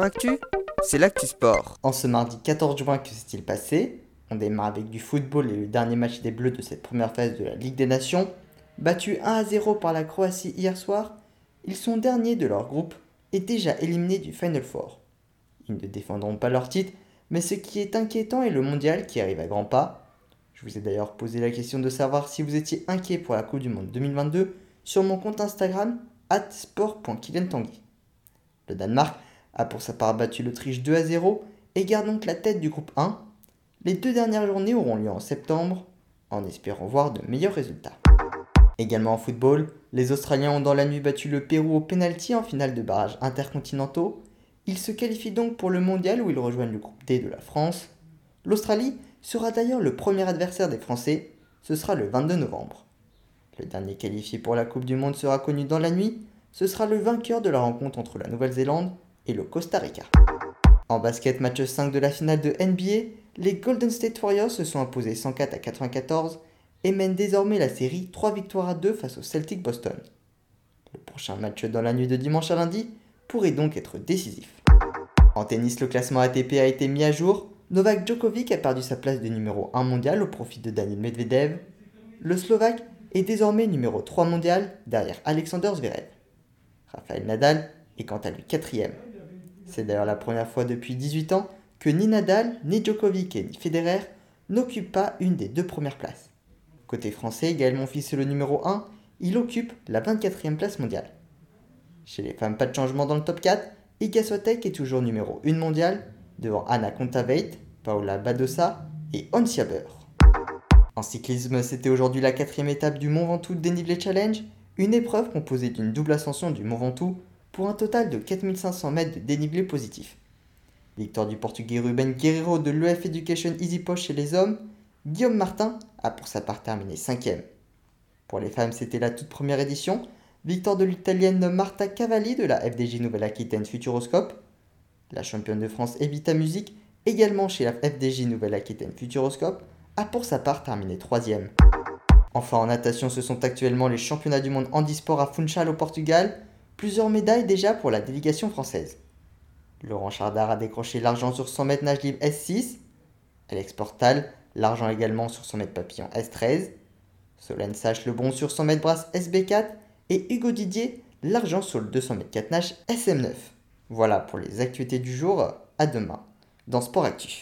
Actu, c'est l'actu sport. En ce mardi 14 juin, que s'est-il passé? On démarre avec du football et le dernier match des Bleus de cette première phase de la Ligue des Nations. Battus 1 à 0 par la Croatie hier soir, ils sont derniers de leur groupe et déjà éliminés du Final Four. Ils ne défendront pas leur titre, mais ce qui est inquiétant est le mondial qui arrive à grands pas. Je vous ai d'ailleurs posé la question de savoir si vous étiez inquiet pour la Coupe du Monde 2022 sur mon compte Instagram sport.kyliantanguy. Le Danemark a pour sa part battu l'Autriche 2 à 0 et garde donc la tête du groupe 1. Les deux dernières journées auront lieu en septembre, en espérant voir de meilleurs résultats. Également en football, les Australiens ont dans la nuit battu le Pérou au pénalty en finale de barrage intercontinentaux. Ils se qualifient donc pour le mondial où ils rejoignent le groupe D de la France. L'Australie sera d'ailleurs le premier adversaire des Français, ce sera le 22 novembre. Le dernier qualifié pour la Coupe du Monde sera connu dans la nuit, ce sera le vainqueur de la rencontre entre la Nouvelle-Zélande et le Costa Rica. En basket match 5 de la finale de NBA, les Golden State Warriors se sont imposés 104 à 94 et mènent désormais la série 3 victoires à 2 face au Celtic Boston. Le prochain match dans la nuit de dimanche à lundi pourrait donc être décisif. En tennis, le classement ATP a été mis à jour. Novak Djokovic a perdu sa place de numéro 1 mondial au profit de Daniel Medvedev. Le Slovaque est désormais numéro 3 mondial derrière Alexander Zverev. Rafael Nadal est quant à lui quatrième. C'est d'ailleurs la première fois depuis 18 ans que ni Nadal, ni Djokovic et ni Federer n'occupent pas une des deux premières places. Côté français, Gaël Monfils est le numéro 1, il occupe la 24e place mondiale. Chez les femmes, pas de changement dans le top 4, Iga Swiatek est toujours numéro 1 mondiale, devant Anna Kontaveit, Paola Badosa et Ons Jabeur. En cyclisme, c'était aujourd'hui la quatrième étape du Mont Ventoux Dénivelé Challenge, une épreuve composée d'une double ascension du Mont Ventoux pour un total de 4500 mètres de dénivelé positif. Victoire du portugais Ruben Guerrero de l'EF Education Easy Post chez les hommes, Guillaume Martin a pour sa part terminé 5 Pour les femmes, c'était la toute première édition. Victoire de l'italienne Marta Cavalli de la FDJ Nouvelle-Aquitaine Futuroscope. La championne de France Evita Music, également chez la FDJ Nouvelle-Aquitaine Futuroscope, a pour sa part terminé 3 Enfin, en natation, ce sont actuellement les championnats du monde handisport à Funchal au Portugal. Plusieurs médailles déjà pour la délégation française. Laurent Chardard a décroché l'argent sur 100 mètres nage libre S6. Alex Portal, l'argent également sur 100 mètres papillon S13. Solène Sache le bon sur 100 mètres brasse SB4. Et Hugo Didier, l'argent sur le 200 mètres 4 nage SM9. Voilà pour les actualités du jour. À demain dans Sport Actif.